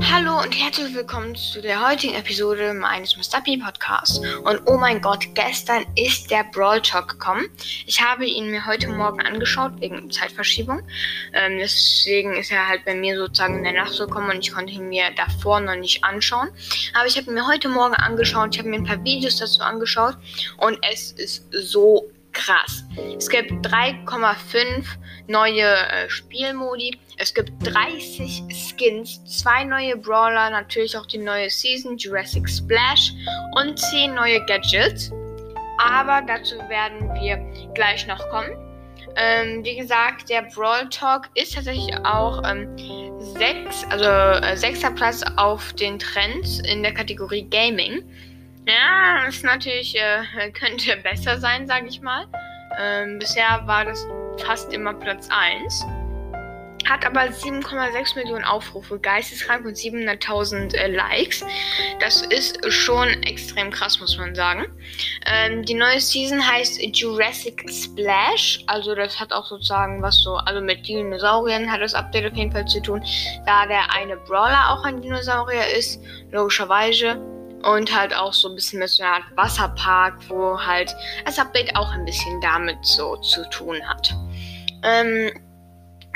Hallo und herzlich willkommen zu der heutigen Episode meines Mr. P Podcasts. Und oh mein Gott, gestern ist der Brawl Talk gekommen. Ich habe ihn mir heute Morgen angeschaut, wegen Zeitverschiebung. Ähm, deswegen ist er halt bei mir sozusagen in der Nacht gekommen und ich konnte ihn mir davor noch nicht anschauen. Aber ich habe ihn mir heute Morgen angeschaut, ich habe mir ein paar Videos dazu angeschaut und es ist so krass. Es gibt 3,5 neue äh, Spielmodi. Es gibt 30 Skins, zwei neue Brawler, natürlich auch die neue Season, Jurassic Splash und 10 neue Gadgets. Aber dazu werden wir gleich noch kommen. Ähm, wie gesagt, der Brawl Talk ist tatsächlich auch ähm, sechs, also äh, sechster Platz auf den Trends in der Kategorie Gaming. Ja, ist natürlich, äh, könnte besser sein, sage ich mal. Ähm, bisher war das fast immer Platz 1. Hat aber 7,6 Millionen Aufrufe, geisteskrank und 700.000 äh, Likes. Das ist schon extrem krass, muss man sagen. Ähm, die neue Season heißt Jurassic Splash. Also das hat auch sozusagen was so, also mit Dinosauriern hat das Update auf jeden Fall zu tun, da der eine Brawler auch ein Dinosaurier ist, logischerweise. Und halt auch so ein bisschen mit so einer Art Wasserpark, wo halt das Update auch ein bisschen damit so zu tun hat. Ähm,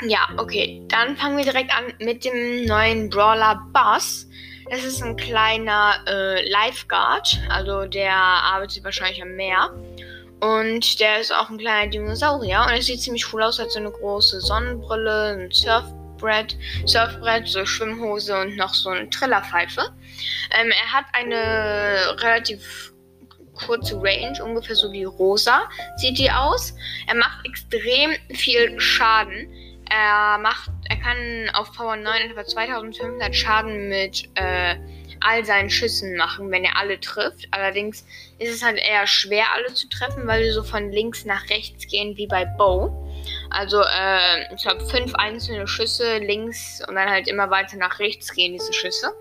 ja, okay. Dann fangen wir direkt an mit dem neuen Brawler Buzz. Das ist ein kleiner äh, Lifeguard, also der arbeitet wahrscheinlich am Meer. Und der ist auch ein kleiner Dinosaurier und er sieht ziemlich cool aus, hat so eine große Sonnenbrille, ein Surfbrett. Surfbrett, Surfbrett, so Schwimmhose und noch so eine Trillerpfeife. Ähm, er hat eine relativ kurze Range, ungefähr so wie Rosa sieht die aus. Er macht extrem viel Schaden. Er macht, er kann auf Power 9 etwa 2500 Schaden mit äh, all seinen Schüssen machen, wenn er alle trifft. Allerdings ist es halt eher schwer, alle zu treffen, weil sie so von links nach rechts gehen wie bei Bow. Also, äh, ich habe fünf einzelne Schüsse links und dann halt immer weiter nach rechts gehen diese Schüsse.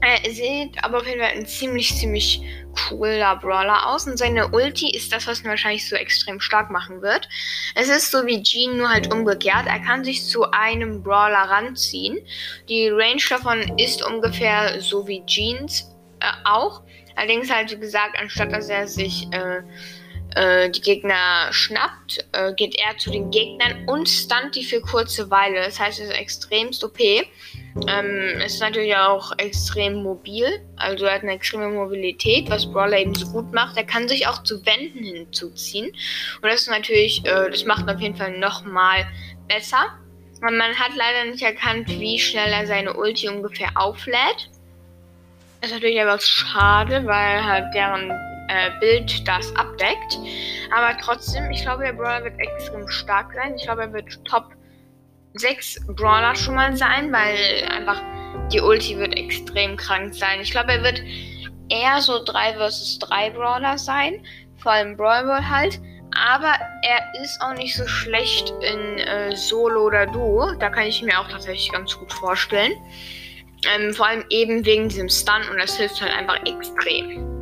Er sieht aber auf jeden Fall ein ziemlich, ziemlich cooler Brawler aus. Und seine Ulti ist das, was ihn wahrscheinlich so extrem stark machen wird. Es ist so wie Jean, nur halt umgekehrt. Er kann sich zu einem Brawler ranziehen. Die Range davon ist ungefähr so wie Jeans äh, auch. Allerdings halt, wie gesagt, anstatt dass er sich äh, äh, die Gegner schnappt, äh, geht er zu den Gegnern und stunt die für kurze Weile. Das heißt, es ist extremst OP. Ähm, ist natürlich auch extrem mobil, also er hat eine extreme Mobilität, was Brawler eben so gut macht. Er kann sich auch zu Wänden hinzuziehen und das ist natürlich, äh, das macht auf jeden Fall nochmal besser. Man hat leider nicht erkannt, wie schnell er seine Ulti ungefähr auflädt. Ist natürlich aber schade, weil halt deren äh, Bild das abdeckt. Aber trotzdem, ich glaube, der Brawler wird extrem stark sein. Ich glaube, er wird Top 6 Brawler schon mal sein, weil einfach die Ulti wird extrem krank sein. Ich glaube, er wird eher so 3 vs 3 Brawler sein. Vor allem Brawl halt. Aber er ist auch nicht so schlecht in äh, Solo oder Duo. Da kann ich mir auch tatsächlich ganz gut vorstellen. Ähm, vor allem eben wegen diesem Stun und das hilft halt einfach extrem.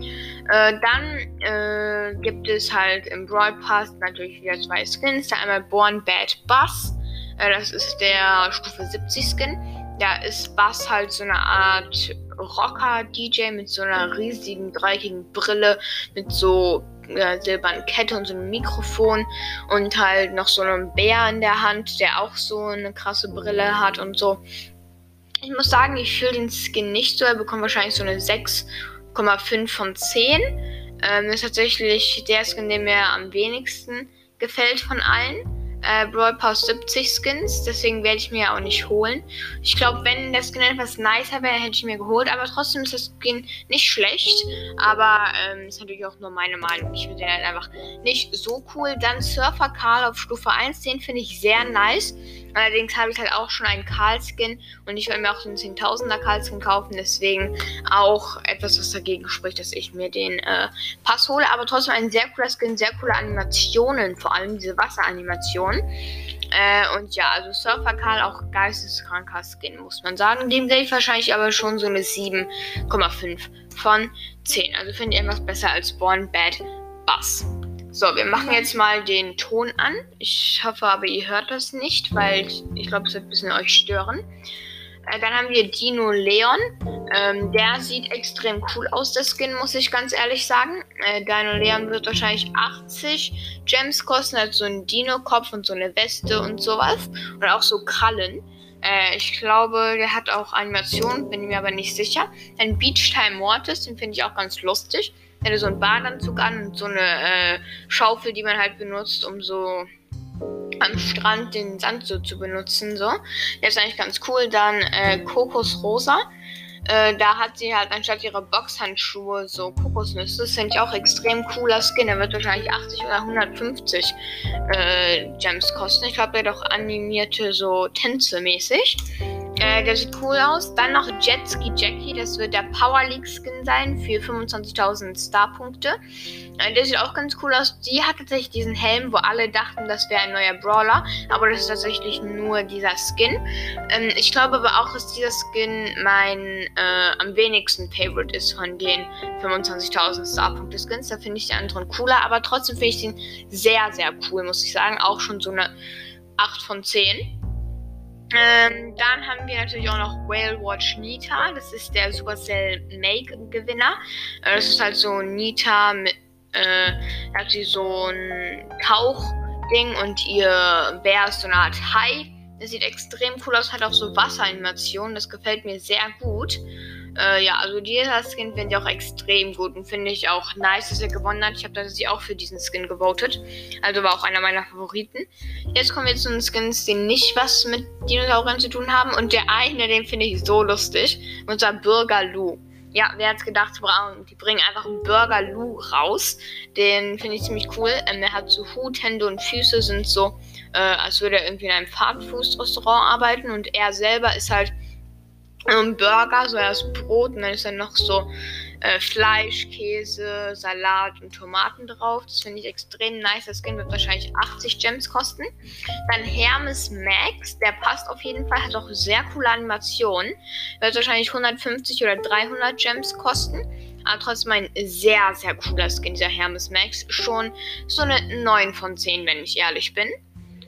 Äh, dann äh, gibt es halt im Brawl Pass natürlich wieder zwei Skins. Da einmal Born Bad Buzz. Äh, das ist der Stufe 70 Skin. Da ist Bass halt so eine Art Rocker-DJ mit so einer riesigen, dreieckigen Brille, mit so äh, silbernen Kette und so einem Mikrofon und halt noch so einem Bär in der Hand, der auch so eine krasse Brille hat und so. Ich muss sagen, ich fühle den Skin nicht so. Er bekommt wahrscheinlich so eine 6,5 von 10. Ähm, ist tatsächlich der Skin, der mir am wenigsten gefällt von allen äh, Brawl Pass 70 Skins, deswegen werde ich mir auch nicht holen. Ich glaube, wenn der Skin etwas nicer wäre, hätte ich mir geholt, aber trotzdem ist das Skin nicht schlecht. Aber ähm, ist natürlich auch nur meine Meinung. Ich finde den halt einfach nicht so cool. Dann Surfer Karl auf Stufe 1, den finde ich sehr nice. Allerdings habe ich halt auch schon einen Karl-Skin und ich will mir auch den 10.000er Karl-Skin kaufen. Deswegen auch etwas, was dagegen spricht, dass ich mir den äh, Pass hole. Aber trotzdem ein sehr cooler Skin, sehr coole Animationen, vor allem diese Wasseranimationen. Äh, und ja, also Surfer Karl auch geisteskranker Skin, muss man sagen. Dem gebe ich wahrscheinlich aber schon so eine 7,5 von 10. Also finde ich etwas besser als Born Bad Bass. So, wir machen jetzt mal den Ton an. Ich hoffe aber, ihr hört das nicht, weil ich, glaube, es wird ein bisschen euch stören. Äh, dann haben wir Dino Leon. Ähm, der sieht extrem cool aus, der Skin, muss ich ganz ehrlich sagen. Äh, Dino Leon wird wahrscheinlich 80 Gems kosten, hat so einen Dino-Kopf und so eine Weste und sowas. Und auch so Krallen. Äh, ich glaube, der hat auch Animationen, bin mir aber nicht sicher. Dann Beach Time Mortis, den finde ich auch ganz lustig. Hat so einen Badeanzug an und so eine äh, Schaufel, die man halt benutzt, um so am Strand den Sand so zu benutzen. So. Der ist eigentlich ganz cool. Dann äh, Kokosrosa. Äh, da hat sie halt anstatt ihrer Boxhandschuhe so Kokosnüsse. Das finde ich auch extrem cooler Skin. Der wird wahrscheinlich 80 oder 150 äh, Gems kosten. Ich glaube, der hat auch animierte so Tänze mäßig. Äh, der sieht cool aus. Dann noch Jetski Jackie. Das wird der Power League Skin sein für 25.000 Starpunkte. Äh, der sieht auch ganz cool aus. Die hat tatsächlich diesen Helm, wo alle dachten, das wäre ein neuer Brawler. Aber das ist tatsächlich nur dieser Skin. Ähm, ich glaube aber auch, dass dieser Skin mein äh, am wenigsten Favorite ist von den 25.000 Starpunkte Skins. Da finde ich die anderen cooler. Aber trotzdem finde ich den sehr, sehr cool, muss ich sagen. Auch schon so eine 8 von 10. Ähm, dann haben wir natürlich auch noch Whale Watch Nita. Das ist der Supercell Make Gewinner. Äh, das ist halt so Nita mit, äh, hat sie so ein Tauchding und ihr Bär ist so eine Art Hai. Das sieht extrem cool aus, hat auch so Wasseranimationen. Das gefällt mir sehr gut. Äh, ja, also dieser Skin finde ich auch extrem gut und finde ich auch nice, dass er gewonnen hat. Ich habe tatsächlich auch für diesen Skin gewotet. Also war auch einer meiner Favoriten. Jetzt kommen wir zu den Skins, die nicht was mit Dinosauriern zu tun haben. Und der eine, den finde ich so lustig. Und zwar Burger Lou. Ja, wer hat's gedacht, die bringen einfach einen Burger Lou raus. Den finde ich ziemlich cool. Ähm, er hat so Hut, Hände und Füße sind so, äh, als würde er irgendwie in einem Fahrtfußrestaurant arbeiten. Und er selber ist halt ein Burger, so erst Brot und dann ist dann noch so äh, Fleisch, Käse, Salat und Tomaten drauf. Das finde ich extrem nice. Das Skin wird wahrscheinlich 80 Gems kosten. Dann Hermes Max, der passt auf jeden Fall, hat auch sehr coole Animationen. Wird wahrscheinlich 150 oder 300 Gems kosten. Aber trotzdem ein sehr, sehr cooler Skin, dieser Hermes Max. Schon so eine 9 von 10, wenn ich ehrlich bin.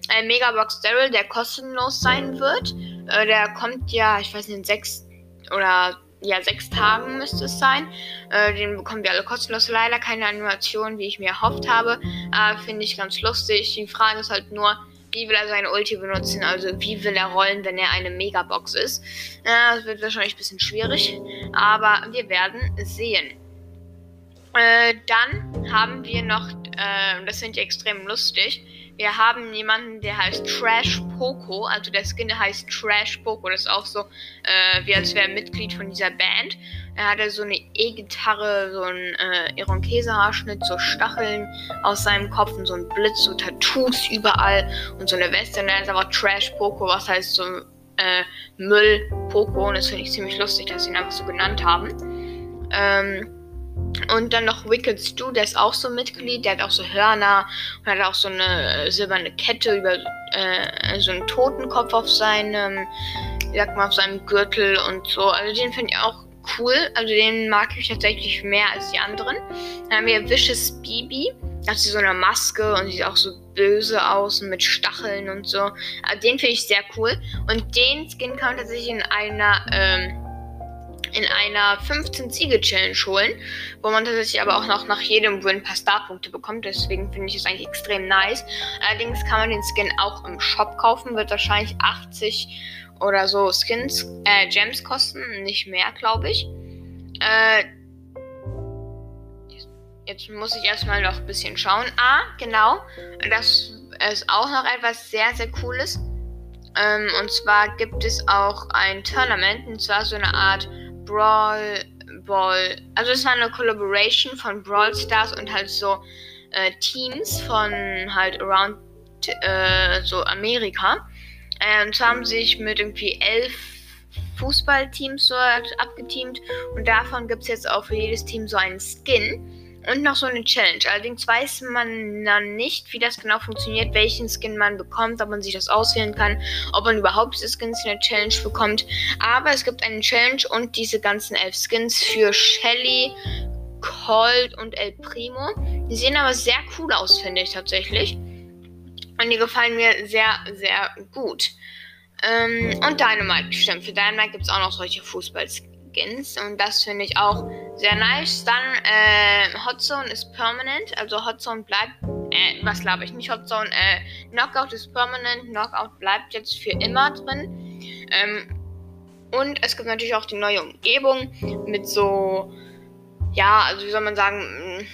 Ein Megabox Daryl, der kostenlos sein wird. Äh, der kommt ja, ich weiß nicht, in sechs oder ja, sechs Tagen müsste es sein. Äh, den bekommen wir alle kostenlos. Leider keine Animation, wie ich mir erhofft habe. Äh, Finde ich ganz lustig. Die Frage ist halt nur, wie will er seine Ulti benutzen? Also wie will er rollen, wenn er eine Megabox ist? Äh, das wird wahrscheinlich ein bisschen schwierig. Aber wir werden sehen. Äh, dann haben wir noch, äh, das finde ich extrem lustig, wir haben jemanden, der heißt Trash Poco. Also der Skin heißt Trash Poco. Das ist auch so, äh, wie als wäre er Mitglied von dieser Band. Er hatte so eine E-Gitarre, so einen äh, Irokese-Haarschnitt, so Stacheln aus seinem Kopf und so ein Blitz, so Tattoos überall und so eine Weste. Und er ist aber Trash Poco, was heißt so äh, Müll Poco. Und das finde ich ziemlich lustig, dass sie ihn einfach so genannt haben. Ähm, und dann noch Wicked Stu, der ist auch so Mitglied, der hat auch so Hörner und hat auch so eine silberne Kette über äh, so einen Totenkopf auf seinem, wie sagt auf seinem Gürtel und so. Also den finde ich auch cool. Also den mag ich tatsächlich mehr als die anderen. Dann haben wir Vicious Bibi. Hat sie so eine Maske und sieht auch so böse aus und mit Stacheln und so. Also den finde ich sehr cool. Und den Skin kann man tatsächlich in einer, ähm, in einer 15 Siege Challenge holen, wo man tatsächlich aber auch noch nach jedem Win ein paar Starpunkte bekommt. Deswegen finde ich es eigentlich extrem nice. Allerdings kann man den Skin auch im Shop kaufen, wird wahrscheinlich 80 oder so Skins, äh, Gems kosten, nicht mehr, glaube ich. Äh, jetzt muss ich erstmal noch ein bisschen schauen. Ah, genau. Das ist auch noch etwas sehr, sehr cooles. Ähm, und zwar gibt es auch ein Tournament, und zwar so eine Art Brawl Ball. Also es war eine Collaboration von Brawl Stars und halt so äh, Teams von halt around äh, so Amerika. Äh, und so haben sich mit irgendwie elf Fußballteams so abgeteamt und davon gibt es jetzt auch für jedes Team so einen Skin. Und noch so eine Challenge. Allerdings weiß man dann nicht, wie das genau funktioniert, welchen Skin man bekommt, ob man sich das auswählen kann, ob man überhaupt Skins in der Challenge bekommt. Aber es gibt eine Challenge und diese ganzen elf Skins für Shelly, Colt und El Primo. Die sehen aber sehr cool aus, finde ich tatsächlich. Und die gefallen mir sehr, sehr gut. Ähm, und Dynamite, stimmt. Für Dynamite gibt es auch noch solche Fußballskins. Und das finde ich auch sehr nice. Dann äh, Hotzone ist permanent. Also Hotzone bleibt. Äh, was glaube ich? Nicht Hotzone. Äh, Knockout ist permanent. Knockout bleibt jetzt für immer drin. Ähm, und es gibt natürlich auch die neue Umgebung mit so. Ja, also wie soll man sagen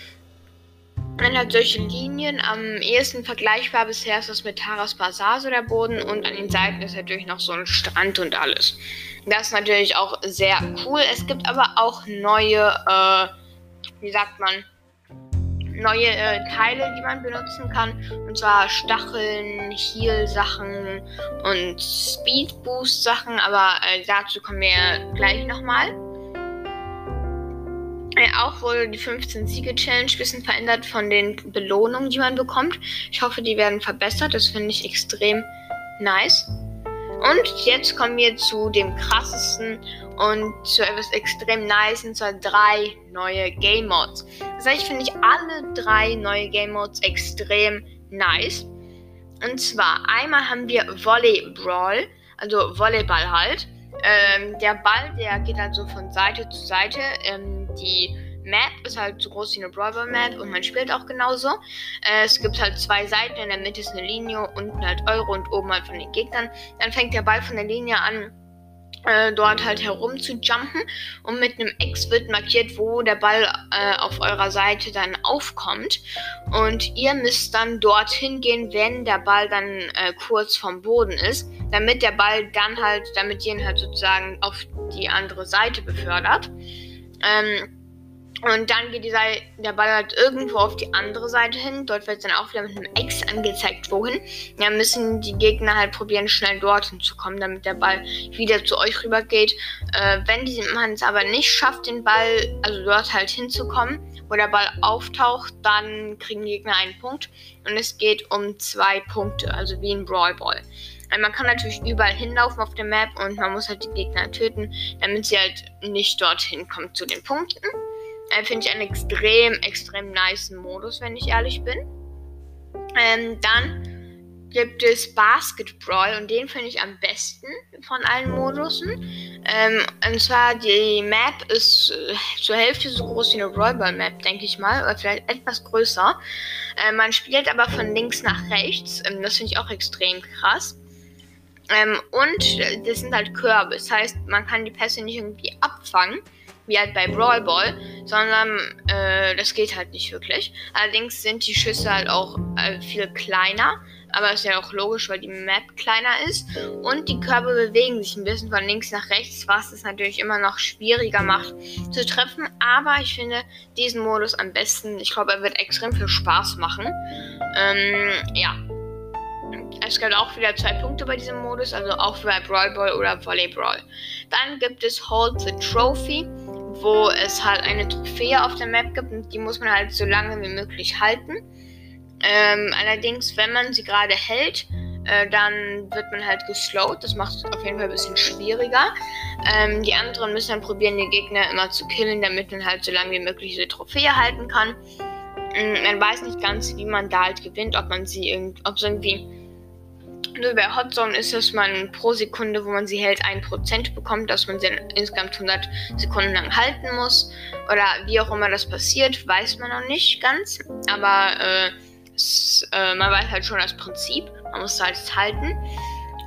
man hat solche Linien. Am ehesten vergleichbar bisher ist das mit Taras Bazaar so der Boden und an den Seiten ist natürlich noch so ein Strand und alles. Das ist natürlich auch sehr cool. Es gibt aber auch neue, äh, wie sagt man, neue äh, Teile, die man benutzen kann. Und zwar Stacheln, Heal-Sachen und Speed-Boost-Sachen. Aber äh, dazu kommen wir gleich nochmal. Auch wurde die 15 Siege Challenge ein bisschen verändert von den Belohnungen, die man bekommt. Ich hoffe, die werden verbessert. Das finde ich extrem nice. Und jetzt kommen wir zu dem krassesten und zu etwas extrem nice, und zwar drei neue Game Modes. Das heißt, finde ich alle drei neue Game Modes extrem nice. Und zwar einmal haben wir Volley Brawl, also Volleyball halt. Ähm, der Ball, der geht halt so von Seite zu Seite. Ähm, die Map ist halt so groß wie eine Brawler Map und man spielt auch genauso. Äh, es gibt halt zwei Seiten, in der Mitte ist eine Linie, unten halt Euro und oben halt von den Gegnern. Dann fängt der Ball von der Linie an, äh, dort halt herum zu jumpen und mit einem X wird markiert, wo der Ball äh, auf eurer Seite dann aufkommt. Und ihr müsst dann dorthin gehen, wenn der Ball dann äh, kurz vom Boden ist, damit der Ball dann halt, damit ihr ihn halt sozusagen auf die andere Seite befördert. Ähm, und dann geht die Seite, der Ball halt irgendwo auf die andere Seite hin. Dort wird dann auch wieder mit einem X angezeigt, wohin. Dann müssen die Gegner halt probieren, schnell dorthin zu kommen, damit der Ball wieder zu euch rüber geht. Äh, wenn man es aber nicht schafft, den Ball, also dort halt hinzukommen, wo der Ball auftaucht, dann kriegen die Gegner einen Punkt. Und es geht um zwei Punkte, also wie ein Brawl Ball. Man kann natürlich überall hinlaufen auf der Map und man muss halt die Gegner töten, damit sie halt nicht dorthin kommen zu den Punkten. Äh, Finde ich einen extrem, extrem nice Modus, wenn ich ehrlich bin. Ähm, dann gibt es Basketball und den finde ich am besten von allen Modusen. Ähm, und zwar die Map ist äh, zur Hälfte so groß wie eine Rollball Map, denke ich mal, oder vielleicht etwas größer. Äh, man spielt aber von links nach rechts. Ähm, das finde ich auch extrem krass. Ähm, und das sind halt Körbe. Das heißt, man kann die Pässe nicht irgendwie abfangen, wie halt bei Brawl Ball, sondern äh, das geht halt nicht wirklich. Allerdings sind die Schüsse halt auch äh, viel kleiner. Aber ist ja auch logisch, weil die Map kleiner ist. Und die Körbe bewegen sich ein bisschen von links nach rechts, was es natürlich immer noch schwieriger macht zu treffen. Aber ich finde diesen Modus am besten. Ich glaube, er wird extrem viel Spaß machen. Ähm, ja, es gibt auch wieder zwei Punkte bei diesem Modus, also auch bei Brawl Ball oder Volley Brawl. Dann gibt es Hold the Trophy, wo es halt eine Trophäe auf der Map gibt und die muss man halt so lange wie möglich halten. Ähm, allerdings, wenn man sie gerade hält, äh, dann wird man halt geslowt. Das macht es auf jeden Fall ein bisschen schwieriger. Ähm, die anderen müssen dann probieren, die Gegner immer zu killen, damit man halt so lange wie möglich diese Trophäe halten kann. Ähm, man weiß nicht ganz, wie man da halt gewinnt, ob man sie irgend, ob es irgendwie nur bei Hotzone ist es, man pro Sekunde, wo man sie hält, 1% bekommt, dass man sie insgesamt 100 Sekunden lang halten muss. Oder wie auch immer das passiert, weiß man noch nicht ganz. Aber äh, es, äh, man weiß halt schon das Prinzip. Man muss halt halten.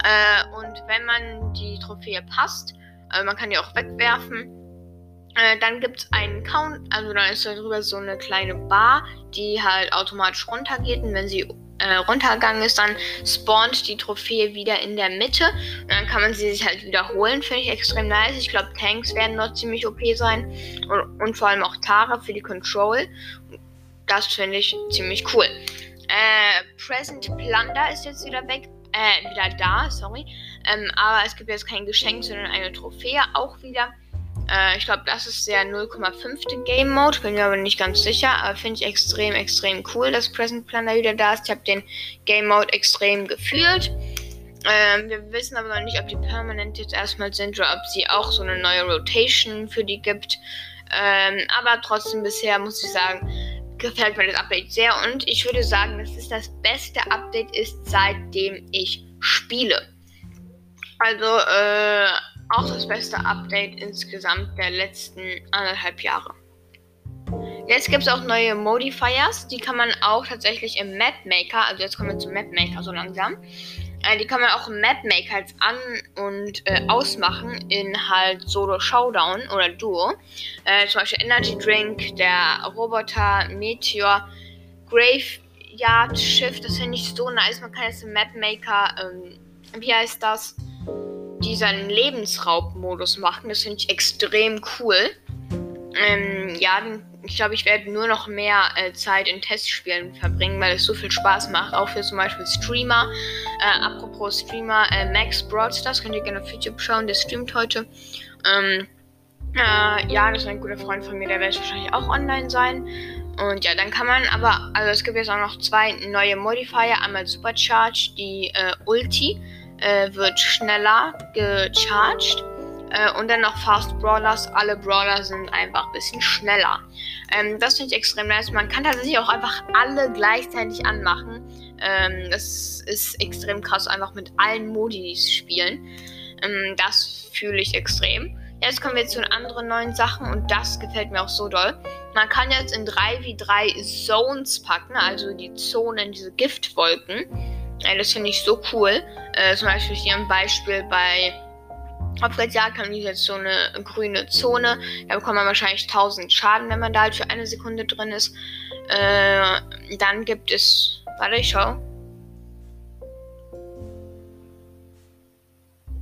Äh, und wenn man die Trophäe passt, äh, man kann die auch wegwerfen. Äh, dann gibt es einen Count, also dann ist darüber so eine kleine Bar, die halt automatisch runtergeht. Und wenn sie äh, runtergegangen ist, dann spawnt die Trophäe wieder in der Mitte. Und dann kann man sie sich halt wiederholen. Finde ich extrem nice. Ich glaube, Tanks werden dort ziemlich OP sein. Und, und, vor allem auch Tara für die Control. Das finde ich ziemlich cool. Äh, Present Plunder ist jetzt wieder weg. Äh, wieder da, sorry. Ähm, aber es gibt jetzt kein Geschenk, sondern eine Trophäe auch wieder. Äh, ich glaube, das ist der 0,5. Game Mode. Bin mir aber nicht ganz sicher. Aber finde ich extrem, extrem cool, dass Present Planner wieder da ist. Ich habe den Game Mode extrem gefühlt. Ähm, wir wissen aber noch nicht, ob die permanent jetzt erstmal sind oder ob sie auch so eine neue Rotation für die gibt. Ähm, aber trotzdem bisher muss ich sagen, gefällt mir das Update sehr und ich würde sagen, dass es das beste Update ist, seitdem ich spiele. Also, äh, auch das beste Update insgesamt der letzten anderthalb Jahre. Jetzt gibt es auch neue Modifiers, die kann man auch tatsächlich im Map Maker, also jetzt kommen wir zum Map Maker so langsam, äh, die kann man auch im Map Maker jetzt an- und äh, ausmachen in halt Solo Showdown oder Duo. Äh, zum Beispiel Energy Drink, der Roboter, Meteor, Graveyard Shift, das finde ich so nice. Man kann jetzt im Map Maker, ähm, wie heißt das, diesen Lebensraubmodus machen. Das finde ich extrem cool. Ähm, ja, ich glaube, ich werde nur noch mehr äh, Zeit in Testspielen verbringen, weil es so viel Spaß macht. Auch für zum Beispiel Streamer. Äh, apropos Streamer, äh, Max Broadstars, könnt ihr gerne auf YouTube schauen, der streamt heute. Ähm, äh, ja, das ist ein guter Freund von mir, der wird wahrscheinlich auch online sein. Und ja, dann kann man aber, also es gibt jetzt auch noch zwei neue Modifier. Einmal Supercharge, die äh, Ulti äh, wird schneller gecharged. Äh, und dann noch Fast Brawlers. Alle Brawler sind einfach ein bisschen schneller. Ähm, das finde ich extrem nice. Man kann tatsächlich auch einfach alle gleichzeitig anmachen. Ähm, das ist extrem krass, einfach mit allen Modis spielen. Ähm, das fühle ich extrem. Jetzt kommen wir zu anderen neuen Sachen und das gefällt mir auch so doll. Man kann jetzt in 3v3 Zones packen, also die Zonen, diese Giftwolken. Das finde ich so cool. Äh, zum Beispiel hier ein Beispiel bei Hopfgeldjagd haben die jetzt so eine grüne Zone. Da bekommt man wahrscheinlich 1000 Schaden, wenn man da halt für eine Sekunde drin ist. Äh, dann gibt es. Warte, ich schau.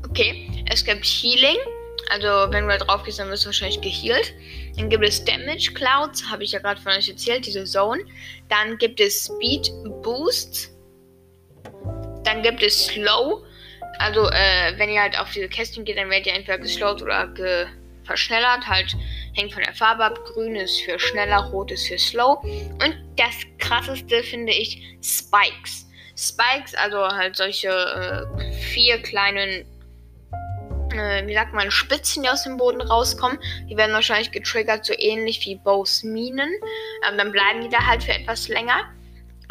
Okay, es gibt Healing. Also, wenn du da drauf gehst, dann wirst du wahrscheinlich geheilt. Dann gibt es Damage Clouds, habe ich ja gerade von euch erzählt, diese Zone. Dann gibt es Speed Boosts. Dann gibt es Slow. Also, äh, wenn ihr halt auf diese Kästchen geht, dann werdet ihr entweder geslowt oder ge verschnellert. Halt hängt von der Farbe ab. Grün ist für schneller, rot ist für slow. Und das krasseste finde ich Spikes. Spikes, also halt solche äh, vier kleinen, äh, wie sagt man, Spitzen, die aus dem Boden rauskommen. Die werden wahrscheinlich getriggert, so ähnlich wie Bows Minen. Ähm, dann bleiben die da halt für etwas länger.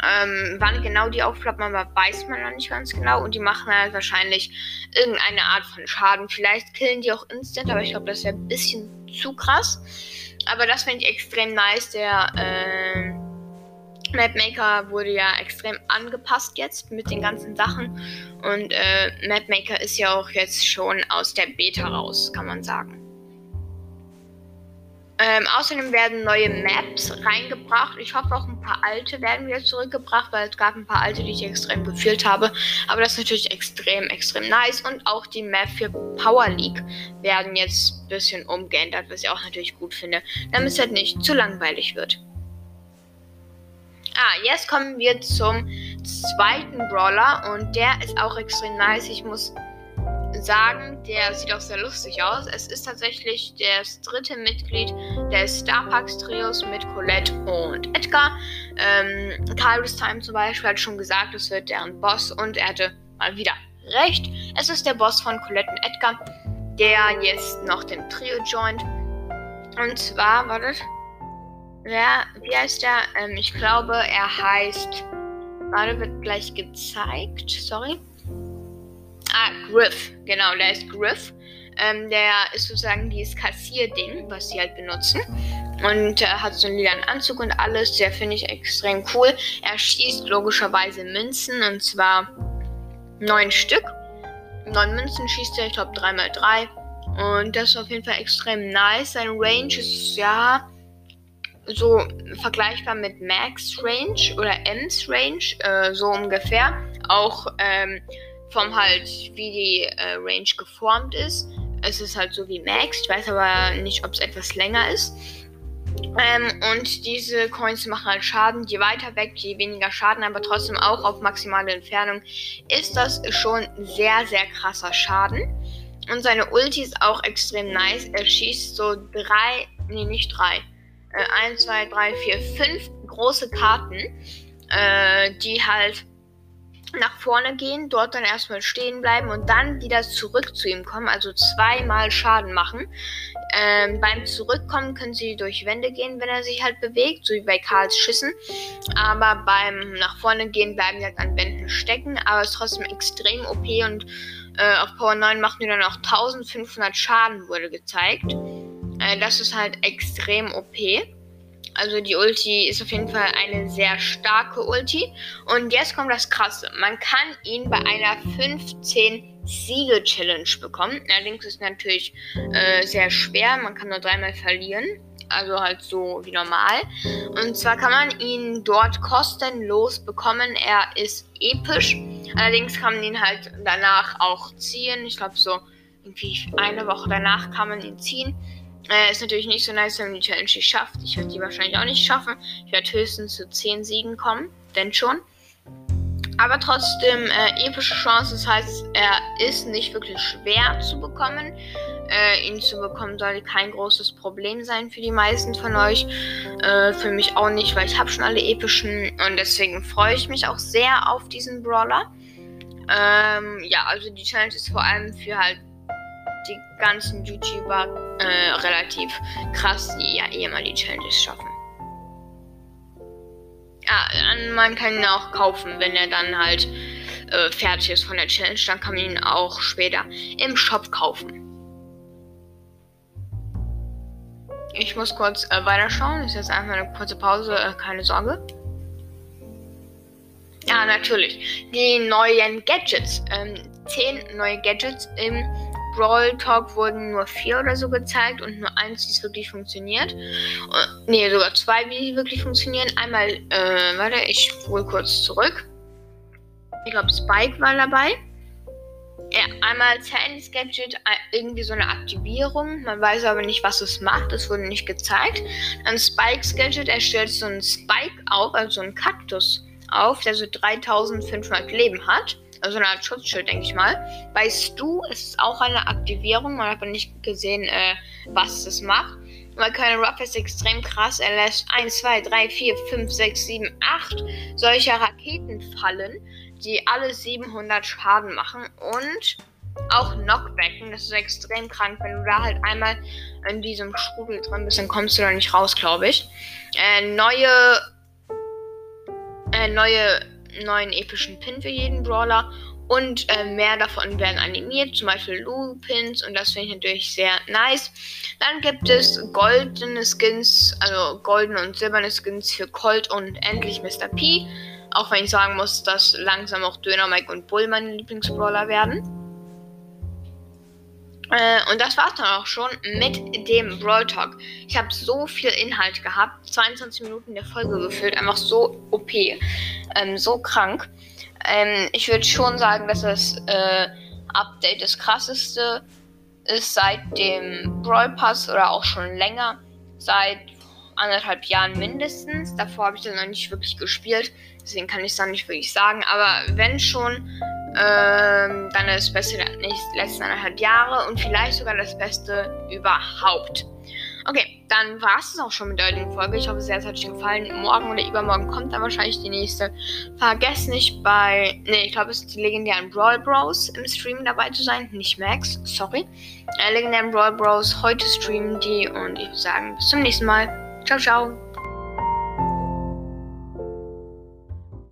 Ähm, wann genau die aufklappen, aber weiß man noch nicht ganz genau. Und die machen halt wahrscheinlich irgendeine Art von Schaden. Vielleicht killen die auch instant, aber ich glaube, das wäre ein bisschen zu krass. Aber das finde ich extrem nice. Der äh, Mapmaker wurde ja extrem angepasst jetzt mit den ganzen Sachen. Und äh, Mapmaker ist ja auch jetzt schon aus der Beta raus, kann man sagen. Ähm, außerdem werden neue Maps reingebracht. Ich hoffe auch ein paar alte werden wieder zurückgebracht, weil es gab ein paar alte, die ich extrem gefühlt habe. Aber das ist natürlich extrem, extrem nice. Und auch die Map für Power League werden jetzt ein bisschen umgeändert, was ich auch natürlich gut finde, damit es halt nicht zu langweilig wird. Ah, jetzt kommen wir zum zweiten Brawler und der ist auch extrem nice. Ich muss sagen, der sieht auch sehr lustig aus. Es ist tatsächlich das dritte Mitglied des Starparks Trios mit Colette und Edgar. Ähm, Kyrus Time zum Beispiel hat schon gesagt, es wird deren Boss und er hatte mal wieder recht. Es ist der Boss von Colette und Edgar, der jetzt noch dem Trio joint. Und zwar, wartet, wer, wie heißt der? Ähm, ich glaube, er heißt, warte, wird gleich gezeigt, sorry. Ah, Griff. Genau, der ist Griff. Ähm, der ist sozusagen dieses Kassierding, was sie halt benutzen. Und er äh, hat so einen lilanen Anzug und alles. Der finde ich extrem cool. Er schießt logischerweise Münzen und zwar neun Stück. Neun Münzen schießt er, ich glaube 3x3. Und das ist auf jeden Fall extrem nice. Sein Range ist ja so vergleichbar mit Max Range oder M's Range, äh, so ungefähr. Auch ähm, vom halt, wie die äh, Range geformt ist. Es ist halt so wie Max. Ich weiß aber nicht, ob es etwas länger ist. Ähm, und diese Coins machen halt Schaden. Je weiter weg, je weniger Schaden, aber trotzdem auch auf maximale Entfernung ist das schon sehr, sehr krasser Schaden. Und seine Ulti ist auch extrem nice. Er schießt so drei, nee, nicht drei. Äh, eins, zwei, drei, vier, fünf große Karten, äh, die halt nach vorne gehen, dort dann erstmal stehen bleiben und dann wieder zurück zu ihm kommen, also zweimal Schaden machen. Ähm, beim Zurückkommen können sie durch Wände gehen, wenn er sich halt bewegt, so wie bei Karls Schüssen. Aber beim nach vorne gehen bleiben sie halt an Wänden stecken, aber ist trotzdem extrem OP und äh, auf Power 9 machen die dann auch 1500 Schaden, wurde gezeigt. Äh, das ist halt extrem OP. Also die Ulti ist auf jeden Fall eine sehr starke Ulti. Und jetzt kommt das Krasse. Man kann ihn bei einer 15 Siege-Challenge bekommen. Allerdings ist natürlich äh, sehr schwer. Man kann nur dreimal verlieren. Also halt so wie normal. Und zwar kann man ihn dort kostenlos bekommen. Er ist episch. Allerdings kann man ihn halt danach auch ziehen. Ich glaube so irgendwie eine Woche danach kann man ihn ziehen. Äh, ist natürlich nicht so nice, wenn man die Challenge nicht schafft. Ich werde die wahrscheinlich auch nicht schaffen. Ich werde höchstens zu 10 Siegen kommen, denn schon. Aber trotzdem äh, epische Chance. Das heißt, er ist nicht wirklich schwer zu bekommen. Äh, ihn zu bekommen sollte kein großes Problem sein für die meisten von euch. Äh, für mich auch nicht, weil ich habe schon alle epischen und deswegen freue ich mich auch sehr auf diesen Brawler. Ähm, ja, also die Challenge ist vor allem für halt die ganzen YouTuber äh, relativ krass, die ja eh mal die Challenges schaffen. Ja, man kann ihn auch kaufen, wenn er dann halt äh, fertig ist von der Challenge. Dann kann man ihn auch später im Shop kaufen. Ich muss kurz äh, weiterschauen. Ist jetzt einfach eine kurze Pause, äh, keine Sorge. Ja, natürlich. Die neuen Gadgets. Ähm, zehn neue Gadgets im Brawl Talk wurden nur vier oder so gezeigt und nur eins, es wirklich funktioniert. Ne, sogar zwei, wie sie wirklich funktionieren. Einmal, äh, warte, ich spule kurz zurück. Ich glaube, Spike war dabei. Ja, einmal Sandys Gadget, äh, irgendwie so eine Aktivierung. Man weiß aber nicht, was es macht. Das wurde nicht gezeigt. Dann Spikes Gadget, er stellt so einen Spike auf, also so einen Kaktus auf, der so 3500 Leben hat also eine Art Schutzschild, denke ich mal. Bei Stu ist es auch eine Aktivierung. Man hat aber nicht gesehen, äh, was es macht. Weil Colonel Ruff ist extrem krass. Er lässt 1, 2, 3, 4, 5, 6, 7, 8 solcher Raketen fallen, die alle 700 Schaden machen. Und auch Knockbacken. Das ist extrem krank. Wenn du da halt einmal in diesem Strudel drin bist, dann kommst du da nicht raus, glaube ich. Äh, neue. Äh, neue neuen epischen Pin für jeden Brawler und äh, mehr davon werden animiert, zum Beispiel Lupins und das finde ich natürlich sehr nice. Dann gibt es goldene Skins, also goldene und silberne Skins für Colt und endlich Mr. P. Auch wenn ich sagen muss, dass langsam auch Döner Mike und Bull meine Lieblingsbrawler werden. Äh, und das war's dann auch schon mit dem Brawl Talk. Ich habe so viel Inhalt gehabt, 22 Minuten der Folge gefüllt, einfach so OP, ähm, so krank. Ähm, ich würde schon sagen, dass das äh, Update das krasseste ist seit dem Brawl Pass oder auch schon länger, seit anderthalb Jahren mindestens. Davor habe ich das noch nicht wirklich gespielt, deswegen kann ich es dann nicht wirklich sagen. Aber wenn schon, ähm, dann das Beste der letzten anderthalb Jahre und vielleicht sogar das Beste überhaupt. Okay, dann war es auch schon mit der heutigen Folge. Ich hoffe es hat euch gefallen. Morgen oder übermorgen kommt dann wahrscheinlich die nächste. Vergesst nicht bei, ne, ich glaube, es ist die legendären Brawl Bros im Stream dabei zu sein. Nicht Max, sorry. Äh, legendären Brawl Bros. Heute streamen die und ich würde sagen, bis zum nächsten Mal. Ciao, ciao.